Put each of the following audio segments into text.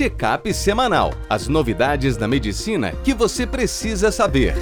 Check-up semanal. As novidades da medicina que você precisa saber.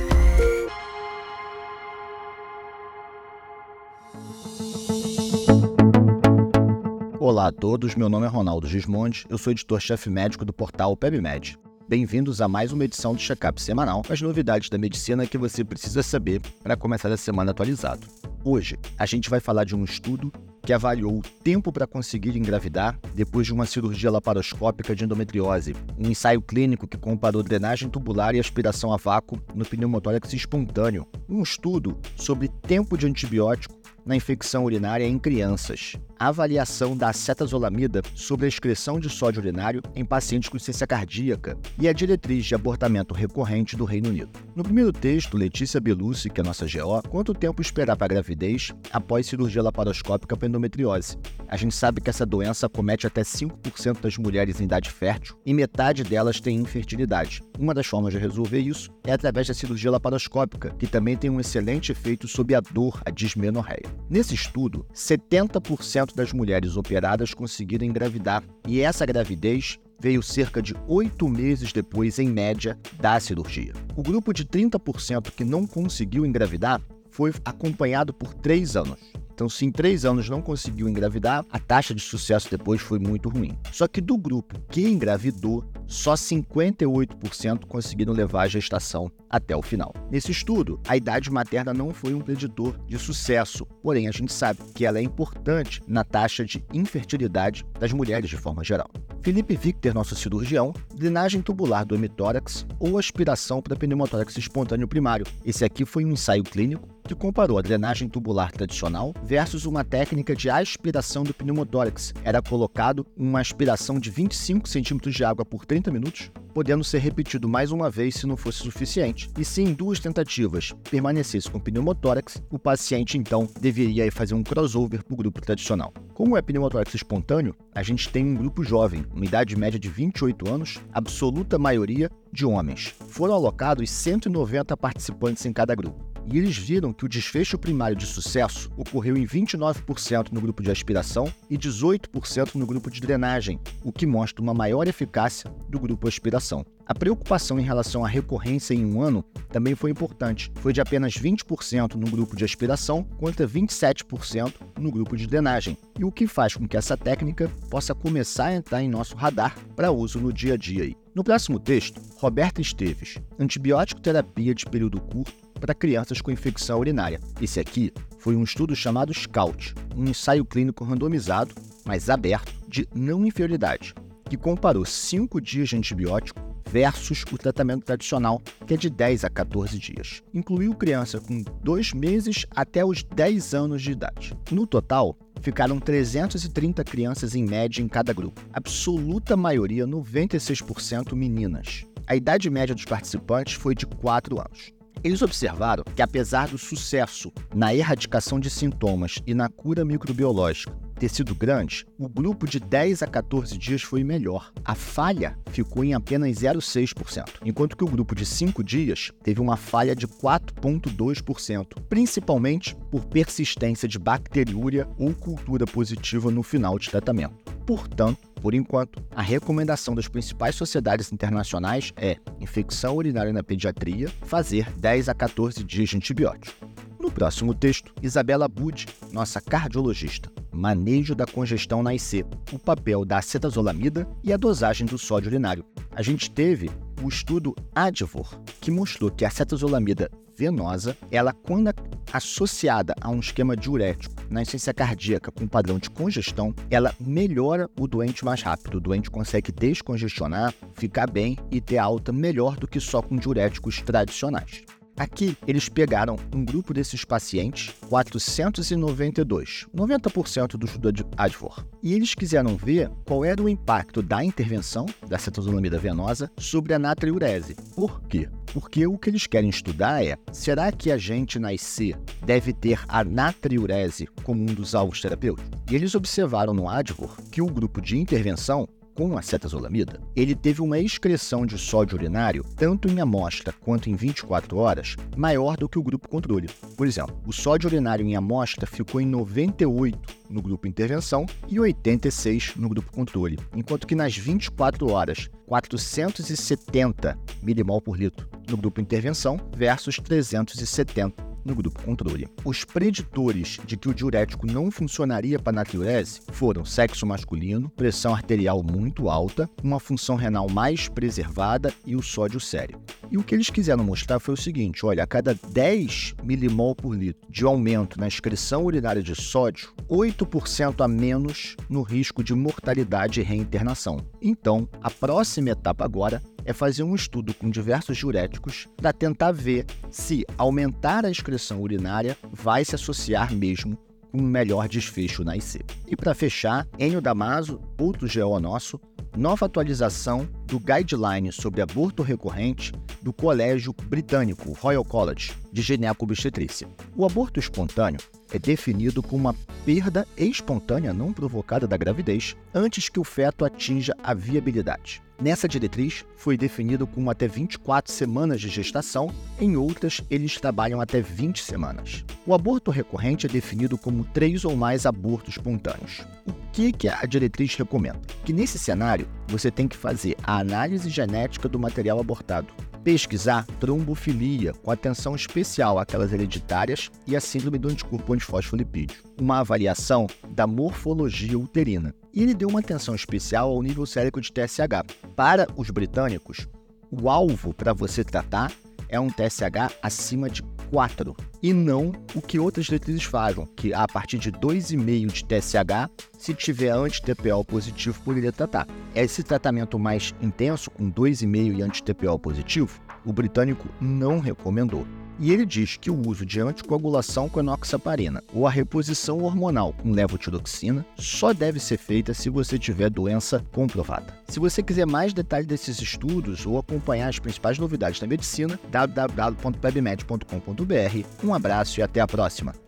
Olá a todos, meu nome é Ronaldo Gismondi, eu sou editor-chefe médico do portal PebMed. Bem-vindos a mais uma edição do Check-up semanal, as novidades da medicina que você precisa saber para começar a semana atualizado. Hoje, a gente vai falar de um estudo que avaliou o tempo para conseguir engravidar depois de uma cirurgia laparoscópica de endometriose, um ensaio clínico que comparou drenagem tubular e aspiração a vácuo no pneumotórax espontâneo, um estudo sobre tempo de antibiótico na infecção urinária em crianças. Avaliação da acetazolamida sobre a excreção de sódio urinário em pacientes com insuficiência cardíaca e a diretriz de abortamento recorrente do Reino Unido. No primeiro texto, Letícia Belucci, que é nossa GO, quanto tempo esperar para a gravidez após cirurgia laparoscópica para endometriose. A gente sabe que essa doença comete até 5% das mulheres em idade fértil e metade delas tem infertilidade. Uma das formas de resolver isso é através da cirurgia laparoscópica, que também tem um excelente efeito sobre a dor, a dismenorreia. Nesse estudo, 70% das mulheres operadas conseguiram engravidar, e essa gravidez veio cerca de oito meses depois, em média, da cirurgia. O grupo de 30% que não conseguiu engravidar foi acompanhado por três anos. Então, se em três anos não conseguiu engravidar, a taxa de sucesso depois foi muito ruim. Só que do grupo que engravidou, só 58% conseguiram levar a gestação até o final. Nesse estudo, a idade materna não foi um preditor de sucesso, porém a gente sabe que ela é importante na taxa de infertilidade das mulheres de forma geral. Felipe Victor, nosso cirurgião, drenagem tubular do hemitórax ou aspiração para pneumotórax espontâneo primário. Esse aqui foi um ensaio clínico que comparou a drenagem tubular tradicional versus uma técnica de aspiração do pneumotórax. Era colocado uma aspiração de 25 centímetros de água por 30 minutos, podendo ser repetido mais uma vez se não fosse suficiente. E se em duas tentativas permanecesse com pneumotórax, o paciente então deveria fazer um crossover para o grupo tradicional. Como é pneumotórax espontâneo, a gente tem um grupo jovem, uma idade média de 28 anos, absoluta maioria de homens. Foram alocados 190 participantes em cada grupo e eles viram que o desfecho primário de sucesso ocorreu em 29% no grupo de aspiração e 18% no grupo de drenagem, o que mostra uma maior eficácia do grupo aspiração. A preocupação em relação à recorrência em um ano também foi importante. Foi de apenas 20% no grupo de aspiração contra 27% no grupo de drenagem, e o que faz com que essa técnica possa começar a entrar em nosso radar para uso no dia a dia. No próximo texto, Roberta Esteves, antibiótico terapia de período curto para crianças com infecção urinária. Esse aqui foi um estudo chamado SCOUT, um ensaio clínico randomizado, mas aberto, de não inferioridade, que comparou 5 dias de antibiótico versus o tratamento tradicional, que é de 10 a 14 dias. Incluiu criança com 2 meses até os 10 anos de idade. No total, ficaram 330 crianças em média em cada grupo, absoluta maioria, 96% meninas. A idade média dos participantes foi de 4 anos. Eles observaram que, apesar do sucesso na erradicação de sintomas e na cura microbiológica ter sido grande, o grupo de 10 a 14 dias foi melhor. A falha ficou em apenas 0,6%, enquanto que o grupo de 5 dias teve uma falha de 4,2%, principalmente por persistência de bacteriúria ou cultura positiva no final de tratamento. Portanto, por enquanto, a recomendação das principais sociedades internacionais é infecção urinária na pediatria, fazer 10 a 14 dias de antibiótico. No próximo texto, Isabela Bud, nossa cardiologista, manejo da congestão na IC, o papel da acetazolamida e a dosagem do sódio urinário. A gente teve o estudo Advor, que mostrou que a acetazolamida venosa, ela quando associada a um esquema diurético na insuficiência cardíaca com padrão de congestão, ela melhora o doente mais rápido. O doente consegue descongestionar, ficar bem e ter alta melhor do que só com diuréticos tradicionais. Aqui, eles pegaram um grupo desses pacientes, 492, 90% do estudo de Advor, e eles quiseram ver qual era o impacto da intervenção da cetozolamida venosa sobre a natriurese. Por quê? Porque o que eles querem estudar é: será que a gente na IC deve ter a natriurese como um dos alvos terapêuticos? E eles observaram no Advor que o grupo de intervenção com acetazolamida, ele teve uma excreção de sódio urinário, tanto em amostra quanto em 24 horas, maior do que o grupo controle. Por exemplo, o sódio urinário em amostra ficou em 98 no grupo intervenção e 86 no grupo controle, enquanto que nas 24 horas, 470 milimol por litro no grupo intervenção versus 370 no grupo controle. Os preditores de que o diurético não funcionaria para a natriurese foram sexo masculino, pressão arterial muito alta, uma função renal mais preservada e o sódio sério. E o que eles quiseram mostrar foi o seguinte: olha, a cada 10 milimol por litro de aumento na excreção urinária de sódio, 8% a menos no risco de mortalidade e reinternação. Então, a próxima etapa agora é fazer um estudo com diversos diuréticos para tentar ver se aumentar a excreção urinária vai se associar mesmo com um melhor desfecho na IC. E para fechar, Enio Damaso, outro GO nosso, nova atualização do Guideline sobre aborto recorrente do Colégio Britânico Royal College de Gineco-Obstetrícia. O aborto espontâneo é definido como uma perda espontânea não provocada da gravidez antes que o feto atinja a viabilidade. Nessa diretriz, foi definido como até 24 semanas de gestação, em outras, eles trabalham até 20 semanas. O aborto recorrente é definido como três ou mais abortos espontâneos. O que, que a diretriz recomenda? Que nesse cenário, você tem que fazer a análise genética do material abortado, pesquisar trombofilia, com atenção especial àquelas hereditárias e a síndrome do anticorpo antifosfolipídio, uma avaliação da morfologia uterina. E ele deu uma atenção especial ao nível sérico de TSH. Para os britânicos, o alvo para você tratar é um TSH acima de 4 e não o que outras diretrizes fazem, que a partir de 2,5 de TSH, se tiver anti-TPO positivo, poderia tratar. Esse tratamento mais intenso, com 2,5 e anti-TPO positivo, o britânico não recomendou. E ele diz que o uso de anticoagulação com enoxaparina ou a reposição hormonal com levotiroxina só deve ser feita se você tiver doença comprovada. Se você quiser mais detalhes desses estudos ou acompanhar as principais novidades da medicina, www.pebmed.com.br. Um abraço e até a próxima!